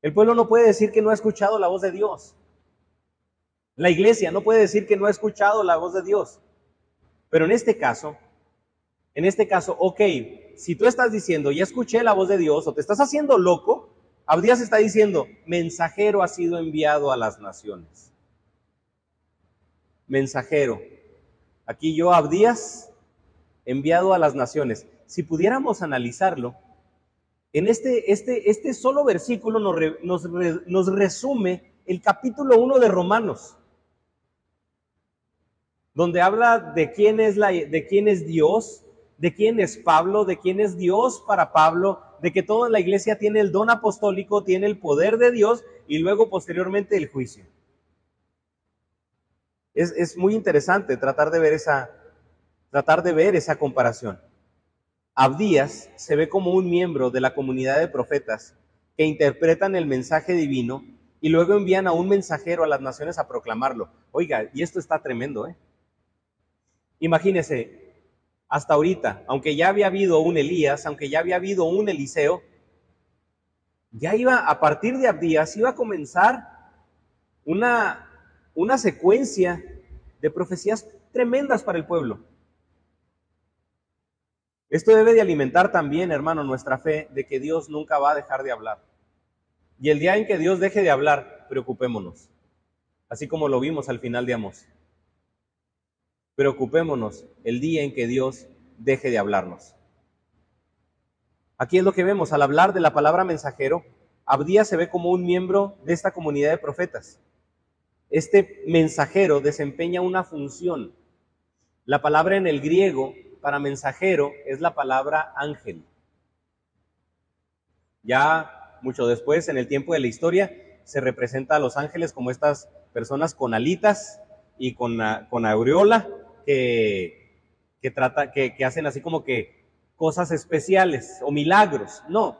El pueblo no puede decir que no ha escuchado la voz de Dios. La iglesia no puede decir que no ha escuchado la voz de Dios. Pero en este caso, en este caso, ok, si tú estás diciendo, ya escuché la voz de Dios o te estás haciendo loco, Abdías está diciendo, mensajero ha sido enviado a las naciones. Mensajero. Aquí yo, Abdías, enviado a las naciones. Si pudiéramos analizarlo, en este, este, este solo versículo nos, nos resume el capítulo 1 de Romanos donde habla de quién es la de quién es Dios, de quién es Pablo, de quién es Dios para Pablo, de que toda la iglesia tiene el don apostólico, tiene el poder de Dios y luego posteriormente el juicio. Es, es muy interesante tratar de ver esa, tratar de ver esa comparación. Abdías se ve como un miembro de la comunidad de profetas que interpretan el mensaje divino y luego envían a un mensajero a las naciones a proclamarlo. Oiga, y esto está tremendo, ¿eh? Imagínese, hasta ahorita, aunque ya había habido un Elías, aunque ya había habido un Eliseo, ya iba, a partir de Abdías, iba a comenzar una, una secuencia de profecías tremendas para el pueblo. Esto debe de alimentar también, hermano, nuestra fe de que Dios nunca va a dejar de hablar. Y el día en que Dios deje de hablar, preocupémonos, así como lo vimos al final de Amos. Preocupémonos el día en que Dios deje de hablarnos. Aquí es lo que vemos, al hablar de la palabra mensajero, Abdías se ve como un miembro de esta comunidad de profetas. Este mensajero desempeña una función. La palabra en el griego para mensajero es la palabra ángel. Ya mucho después, en el tiempo de la historia, se representa a los ángeles como estas personas con alitas y con, con aureola que, que, trata, que, hacen así como que cosas especiales o milagros. No,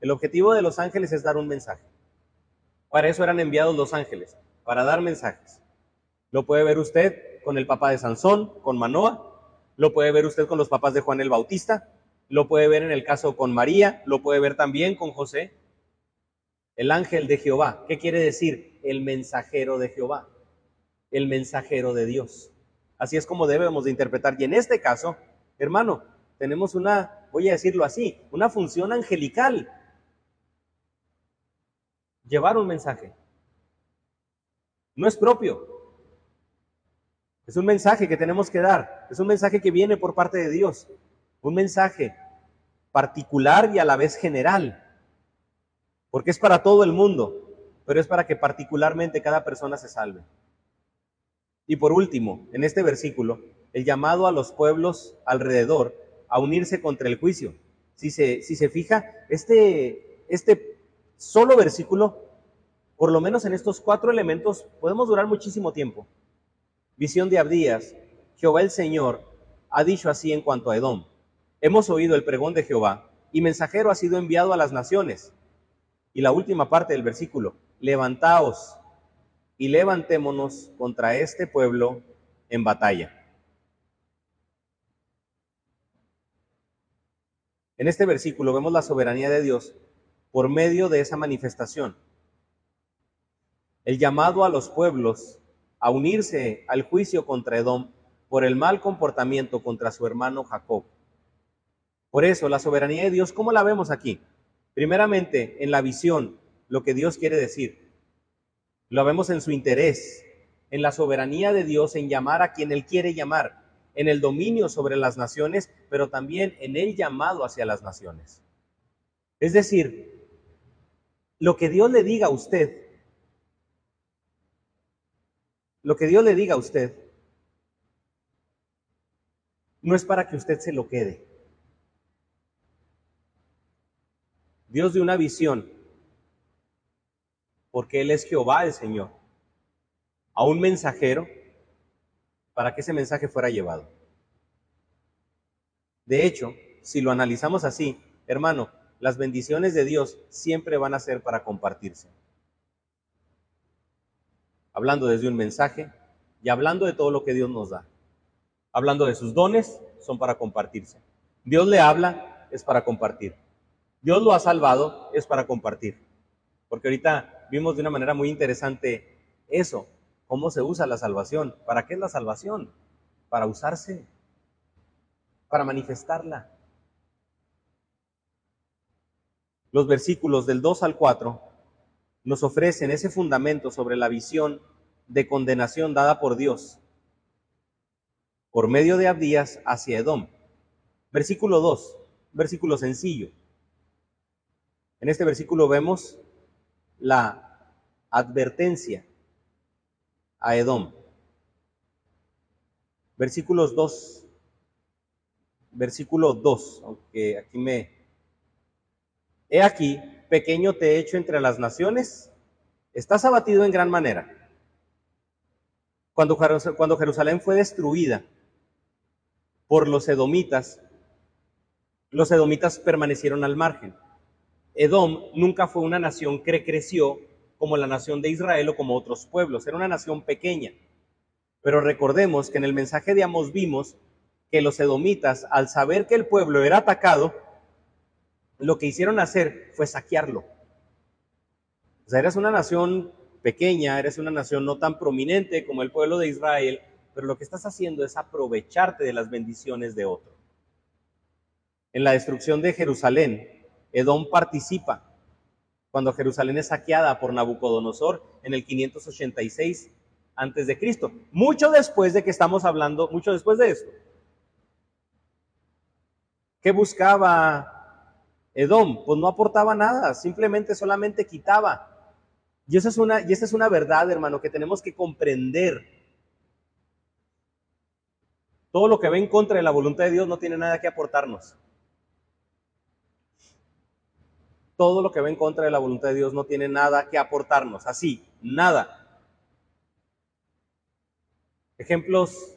el objetivo de los ángeles es dar un mensaje. Para eso eran enviados los ángeles, para dar mensajes. Lo puede ver usted con el papá de Sansón, con Manoa, lo puede ver usted con los papás de Juan el Bautista, lo puede ver en el caso con María, lo puede ver también con José. El ángel de Jehová, ¿qué quiere decir? El mensajero de Jehová, el mensajero de Dios. Así es como debemos de interpretar. Y en este caso, hermano, tenemos una, voy a decirlo así, una función angelical. Llevar un mensaje. No es propio. Es un mensaje que tenemos que dar, es un mensaje que viene por parte de Dios, un mensaje particular y a la vez general, porque es para todo el mundo, pero es para que particularmente cada persona se salve. Y por último, en este versículo, el llamado a los pueblos alrededor a unirse contra el juicio. Si se, si se fija, este, este solo versículo, por lo menos en estos cuatro elementos, podemos durar muchísimo tiempo. Visión de Abdías, Jehová el Señor ha dicho así en cuanto a Edom. Hemos oído el pregón de Jehová y mensajero ha sido enviado a las naciones. Y la última parte del versículo, levantaos y levantémonos contra este pueblo en batalla. En este versículo vemos la soberanía de Dios por medio de esa manifestación. El llamado a los pueblos a unirse al juicio contra Edom por el mal comportamiento contra su hermano Jacob. Por eso, la soberanía de Dios, ¿cómo la vemos aquí? Primeramente, en la visión, lo que Dios quiere decir. Lo vemos en su interés, en la soberanía de Dios en llamar a quien Él quiere llamar, en el dominio sobre las naciones, pero también en el llamado hacia las naciones. Es decir, lo que Dios le diga a usted lo que Dios le diga a usted no es para que usted se lo quede. Dios de una visión, porque Él es Jehová el Señor, a un mensajero para que ese mensaje fuera llevado. De hecho, si lo analizamos así, hermano, las bendiciones de Dios siempre van a ser para compartirse hablando desde un mensaje y hablando de todo lo que Dios nos da. Hablando de sus dones, son para compartirse. Dios le habla, es para compartir. Dios lo ha salvado, es para compartir. Porque ahorita vimos de una manera muy interesante eso, cómo se usa la salvación. ¿Para qué es la salvación? Para usarse, para manifestarla. Los versículos del 2 al 4 nos ofrecen ese fundamento sobre la visión de condenación dada por Dios por medio de Abdías hacia Edom. Versículo 2, versículo sencillo. En este versículo vemos la advertencia a Edom. Versículos 2, versículo 2, aunque aquí me... He aquí, pequeño te he hecho entre las naciones, estás abatido en gran manera. Cuando, cuando Jerusalén fue destruida por los edomitas, los edomitas permanecieron al margen. Edom nunca fue una nación que creció como la nación de Israel o como otros pueblos, era una nación pequeña. Pero recordemos que en el mensaje de Amos vimos que los edomitas, al saber que el pueblo era atacado, lo que hicieron hacer fue saquearlo. O sea, eres una nación pequeña, eres una nación no tan prominente como el pueblo de Israel, pero lo que estás haciendo es aprovecharte de las bendiciones de otro. En la destrucción de Jerusalén, Edom participa cuando Jerusalén es saqueada por Nabucodonosor en el 586 antes de Cristo, mucho después de que estamos hablando, mucho después de esto. ¿Qué buscaba Edom, pues no aportaba nada, simplemente solamente quitaba. Y esa es una, y esa es una verdad, hermano, que tenemos que comprender. Todo lo que va en contra de la voluntad de Dios no tiene nada que aportarnos. Todo lo que va en contra de la voluntad de Dios no tiene nada que aportarnos. Así, nada. Ejemplos,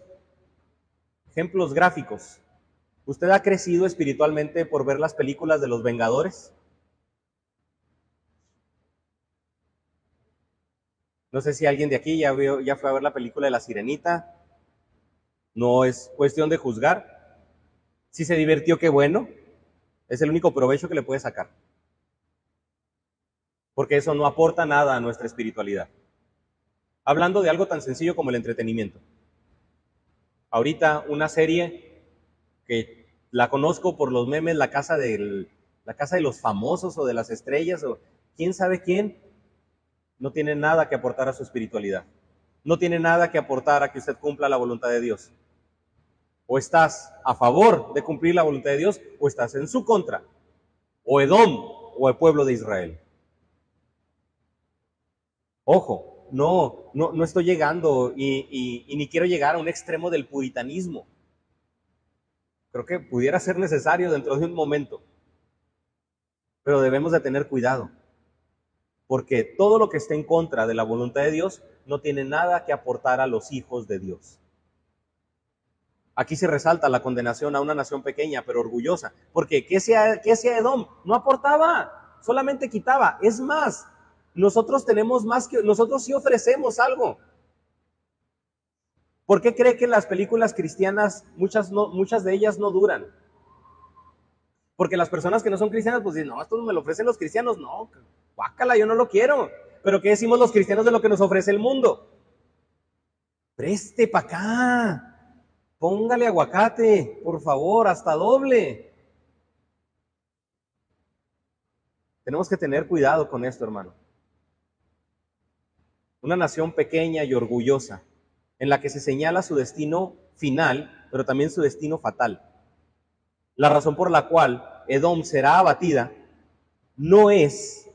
ejemplos gráficos. ¿Usted ha crecido espiritualmente por ver las películas de los Vengadores? No sé si alguien de aquí ya, ya fue a ver la película de La Sirenita. No es cuestión de juzgar. Si se divirtió, qué bueno. Es el único provecho que le puede sacar. Porque eso no aporta nada a nuestra espiritualidad. Hablando de algo tan sencillo como el entretenimiento. Ahorita una serie que la conozco por los memes, la casa, del, la casa de los famosos o de las estrellas o quién sabe quién, no tiene nada que aportar a su espiritualidad. no tiene nada que aportar a que usted cumpla la voluntad de Dios. O estás a favor de cumplir la voluntad de Dios o estás en su contra. O Edom o el pueblo de Israel. Ojo, no, no, no estoy llegando y, ni quiero llegar a un extremo del puritanismo. Creo que pudiera ser necesario dentro de un momento. Pero debemos de tener cuidado. Porque todo lo que esté en contra de la voluntad de Dios no tiene nada que aportar a los hijos de Dios. Aquí se resalta la condenación a una nación pequeña pero orgullosa. Porque ¿qué hacía, qué hacía Edom? No aportaba, solamente quitaba. Es más, nosotros tenemos más que, nosotros sí ofrecemos algo. ¿Por qué cree que las películas cristianas, muchas, muchas de ellas no duran? Porque las personas que no son cristianas, pues dicen, no, esto me lo ofrecen los cristianos. No, guácala, yo no lo quiero. Pero ¿qué decimos los cristianos de lo que nos ofrece el mundo? Preste para acá. Póngale aguacate, por favor, hasta doble. Tenemos que tener cuidado con esto, hermano. Una nación pequeña y orgullosa, en la que se señala su destino final, pero también su destino fatal. La razón por la cual Edom será abatida no es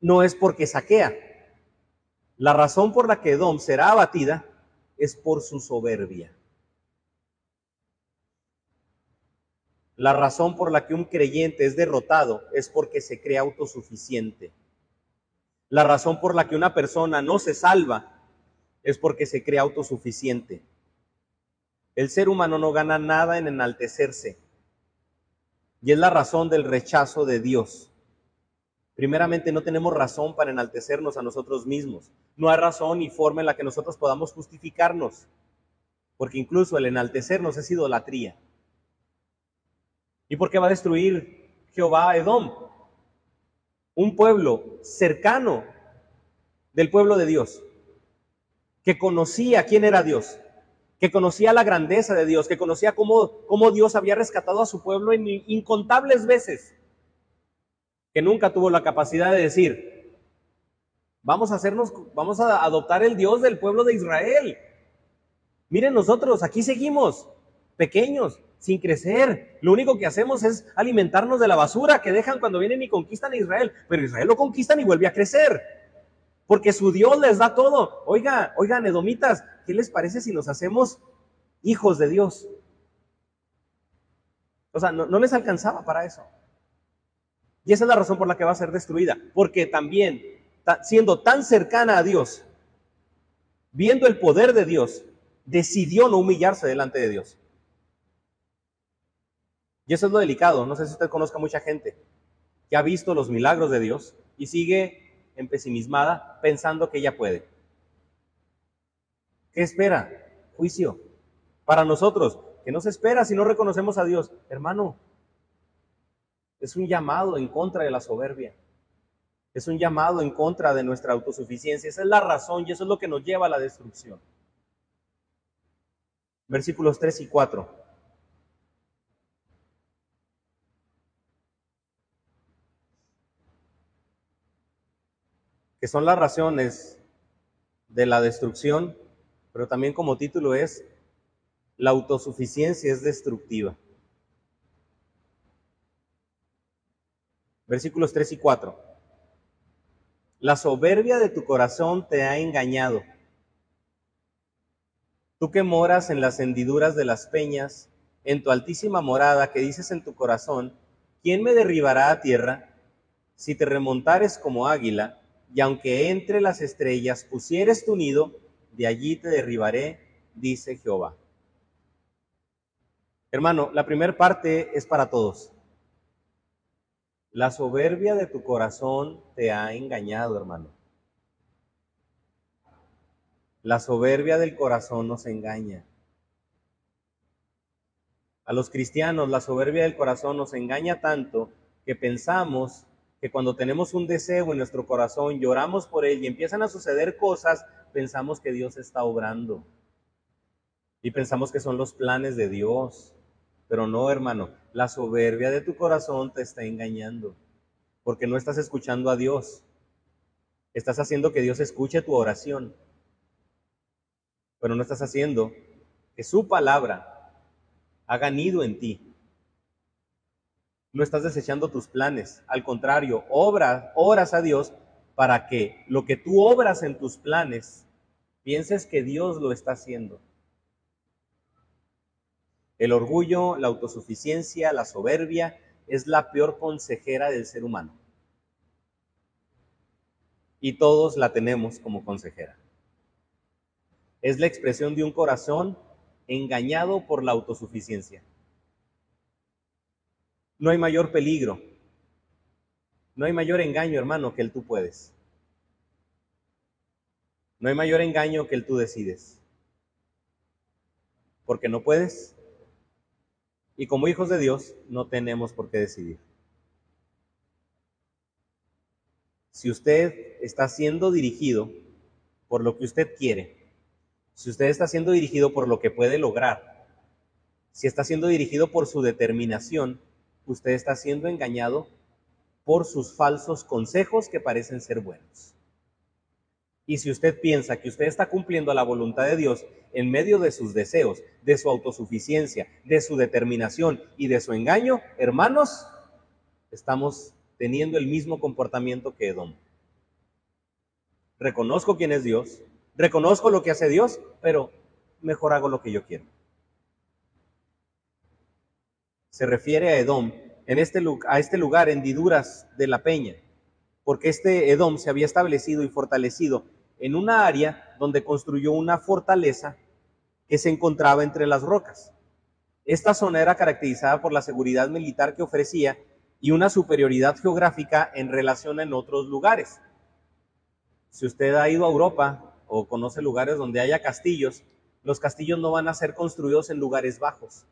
no es porque saquea. La razón por la que Edom será abatida es por su soberbia. La razón por la que un creyente es derrotado es porque se cree autosuficiente. La razón por la que una persona no se salva es porque se cree autosuficiente. El ser humano no gana nada en enaltecerse. Y es la razón del rechazo de Dios. Primeramente, no tenemos razón para enaltecernos a nosotros mismos. No hay razón ni forma en la que nosotros podamos justificarnos. Porque incluso el enaltecernos es idolatría. ¿Y por qué va a destruir Jehová a Edom? Un pueblo cercano del pueblo de Dios, que conocía quién era Dios, que conocía la grandeza de Dios, que conocía cómo, cómo Dios había rescatado a su pueblo en incontables veces, que nunca tuvo la capacidad de decir, vamos a hacernos, vamos a adoptar el Dios del pueblo de Israel. Miren nosotros, aquí seguimos, pequeños, sin crecer. Lo único que hacemos es alimentarnos de la basura que dejan cuando vienen y conquistan a Israel. Pero Israel lo conquistan y vuelve a crecer. Porque su Dios les da todo. Oiga, oigan, edomitas, ¿qué les parece si nos hacemos hijos de Dios? O sea, no, no les alcanzaba para eso. Y esa es la razón por la que va a ser destruida. Porque también, siendo tan cercana a Dios, viendo el poder de Dios, decidió no humillarse delante de Dios. Y eso es lo delicado. No sé si usted conozca mucha gente que ha visto los milagros de Dios y sigue en pesimismada pensando que ella puede. ¿Qué espera? Juicio. Para nosotros, que no se espera si no reconocemos a Dios. Hermano, es un llamado en contra de la soberbia. Es un llamado en contra de nuestra autosuficiencia. Esa es la razón y eso es lo que nos lleva a la destrucción. Versículos 3 y 4. Que son las razones de la destrucción, pero también como título es, la autosuficiencia es destructiva. Versículos 3 y 4. La soberbia de tu corazón te ha engañado. Tú que moras en las hendiduras de las peñas, en tu altísima morada, que dices en tu corazón, ¿quién me derribará a tierra? Si te remontares como águila, y aunque entre las estrellas pusieres tu nido, de allí te derribaré, dice Jehová. Hermano, la primera parte es para todos. La soberbia de tu corazón te ha engañado, hermano. La soberbia del corazón nos engaña. A los cristianos la soberbia del corazón nos engaña tanto que pensamos que cuando tenemos un deseo en nuestro corazón, lloramos por él y empiezan a suceder cosas, pensamos que Dios está obrando. Y pensamos que son los planes de Dios. Pero no, hermano, la soberbia de tu corazón te está engañando, porque no estás escuchando a Dios. Estás haciendo que Dios escuche tu oración. pero no estás haciendo que su palabra haga nido en ti. No estás desechando tus planes, al contrario, obras, a Dios para que lo que tú obras en tus planes, pienses que Dios lo está haciendo. El orgullo, la autosuficiencia, la soberbia es la peor consejera del ser humano. Y todos la tenemos como consejera. Es la expresión de un corazón engañado por la autosuficiencia. No hay mayor peligro, no hay mayor engaño, hermano, que el tú puedes. No hay mayor engaño que el tú decides. Porque no puedes, y como hijos de Dios no tenemos por qué decidir. Si usted está siendo dirigido por lo que usted quiere, si usted está siendo dirigido por lo que puede lograr, si está siendo dirigido por su determinación, usted está siendo engañado por sus falsos consejos que parecen ser buenos. Y si usted piensa que usted está cumpliendo la voluntad de Dios en medio de sus deseos, de su autosuficiencia, de su determinación y de su engaño, hermanos, estamos teniendo el mismo comportamiento que Edom. Reconozco quién es Dios, reconozco lo que hace Dios, pero mejor hago lo que yo quiero. Se refiere a Edom en este, a este lugar, hendiduras de la peña, porque este Edom se había establecido y fortalecido en una área donde construyó una fortaleza que se encontraba entre las rocas. Esta zona era caracterizada por la seguridad militar que ofrecía y una superioridad geográfica en relación en otros lugares. Si usted ha ido a Europa o conoce lugares donde haya castillos, los castillos no van a ser construidos en lugares bajos.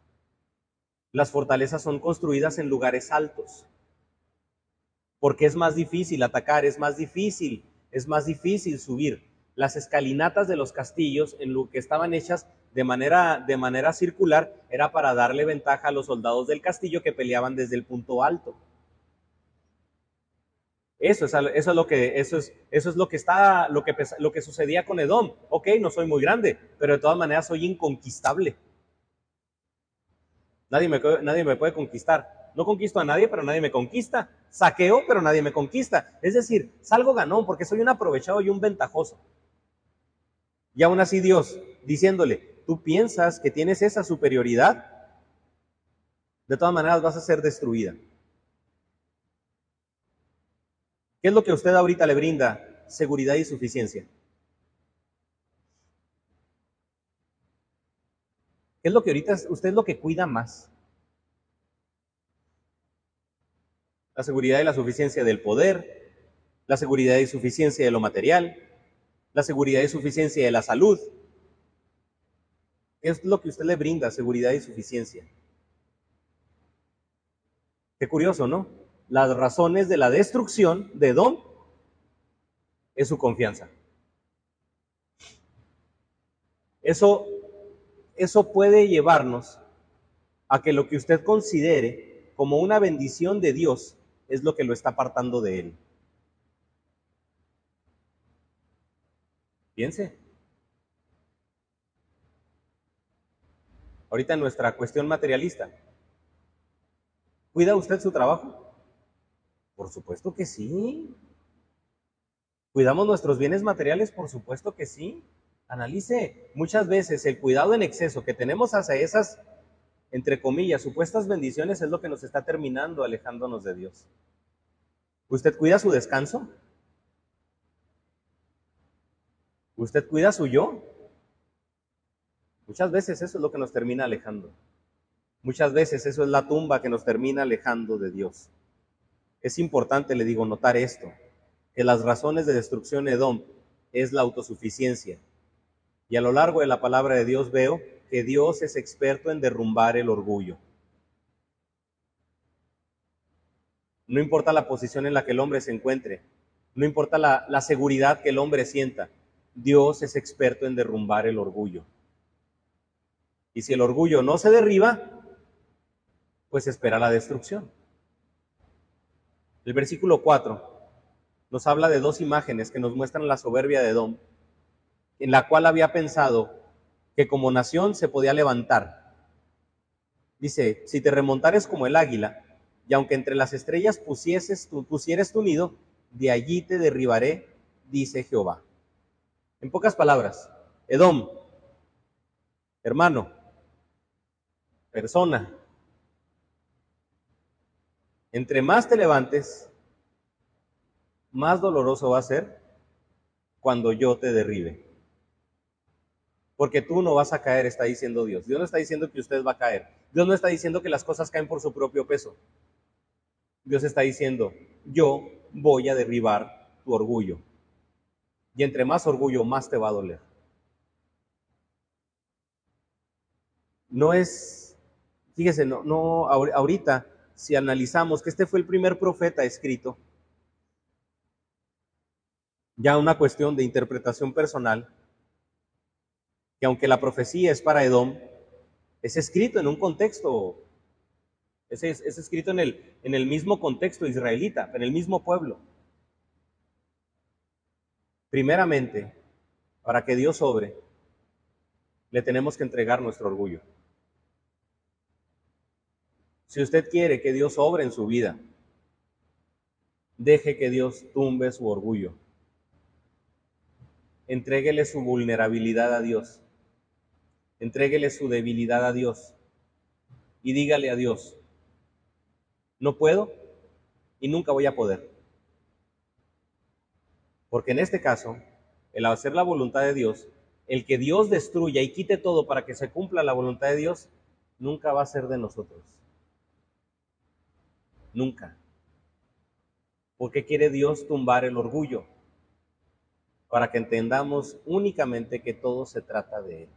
Las fortalezas son construidas en lugares altos. Porque es más difícil atacar, es más difícil es más difícil subir. Las escalinatas de los castillos, en lo que estaban hechas de manera, de manera circular, era para darle ventaja a los soldados del castillo que peleaban desde el punto alto. Eso es, eso es lo que eso es, eso es lo que está lo que lo que sucedía con Edom. Ok, no soy muy grande, pero de todas maneras soy inconquistable. Nadie me, nadie me puede conquistar. No conquisto a nadie, pero nadie me conquista. Saqueo, pero nadie me conquista. Es decir, salgo ganón porque soy un aprovechado y un ventajoso. Y aún así Dios, diciéndole, tú piensas que tienes esa superioridad, de todas maneras vas a ser destruida. ¿Qué es lo que usted ahorita le brinda? Seguridad y suficiencia. ¿Qué es lo que ahorita usted es lo que cuida más? la seguridad y la suficiencia del poder, la seguridad y suficiencia de lo material, la seguridad y suficiencia de la salud. Es lo que usted le brinda, seguridad y suficiencia. Qué curioso, ¿no? Las razones de la destrucción de Edom es su confianza. Eso, eso puede llevarnos a que lo que usted considere como una bendición de Dios es lo que lo está apartando de Él. Piense. Ahorita nuestra cuestión materialista. ¿Cuida usted su trabajo? Por supuesto que sí. ¿Cuidamos nuestros bienes materiales? Por supuesto que sí. Analice muchas veces el cuidado en exceso que tenemos hacia esas entre comillas, supuestas bendiciones es lo que nos está terminando alejándonos de Dios. ¿Usted cuida su descanso? ¿Usted cuida su yo? Muchas veces eso es lo que nos termina alejando. Muchas veces eso es la tumba que nos termina alejando de Dios. Es importante, le digo, notar esto, que las razones de destrucción de Edom es la autosuficiencia. Y a lo largo de la palabra de Dios veo que Dios es experto en derrumbar el orgullo. No importa la posición en la que el hombre se encuentre, no importa la, seguridad que el hombre sienta, Dios es experto en derrumbar el orgullo. Y si el orgullo no se derriba, pues espera la destrucción. El versículo 4 nos habla de dos imágenes que nos muestran la soberbia de Edom, en la cual había pensado que como nación se podía levantar. Dice, si te remontares como el águila, y aunque entre las estrellas pusieses tu, pusieres tu nido, de allí te derribaré, dice Jehová. En pocas palabras, Edom, hermano, persona, entre más te levantes, más doloroso va a ser cuando yo te derribe. Porque tú no vas a caer, está diciendo Dios. Dios no está diciendo que usted va a caer. Dios no está diciendo que las cosas caen por su propio peso. Dios está diciendo, yo voy a derribar tu orgullo. Y entre más orgullo, más te va a doler. No es, fíjese, no, no, ahorita, si analizamos que este fue el primer profeta escrito, ya una cuestión de interpretación personal, que aunque la profecía es para Edom, es escrito en un contexto es, es, escrito en el, en el mismo contexto israelita, en el mismo pueblo. Primeramente, para que Dios sobre, le tenemos que entregar nuestro orgullo. Si usted quiere que Dios obre en su vida, deje que Dios tumbe su orgullo. Entréguele su vulnerabilidad a Dios. Entréguele su debilidad a Dios. Y dígale a Dios, no puedo y nunca voy a poder. Porque en este caso, el hacer la voluntad de Dios, el que Dios destruya y quite todo para que se cumpla la voluntad de Dios, nunca va a ser de nosotros. Nunca. Porque quiere Dios tumbar el orgullo? Para que entendamos únicamente que todo se trata de Él.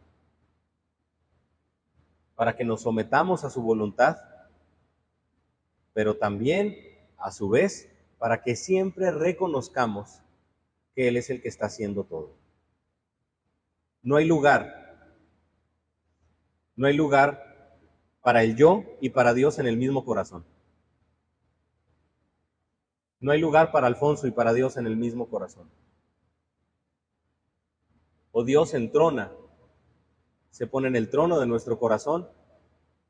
Para que nos sometamos a su voluntad pero también, a su vez, para que siempre reconozcamos que Él es el que está haciendo todo. No hay lugar, no hay lugar para el yo y para Dios en el mismo corazón. No hay lugar para Alfonso y para Dios en el mismo corazón. O Dios entrona, se pone en el trono de nuestro corazón,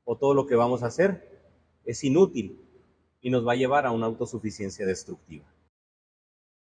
o todo lo que vamos a hacer es inútil y nos va a llevar a una autosuficiencia destructiva.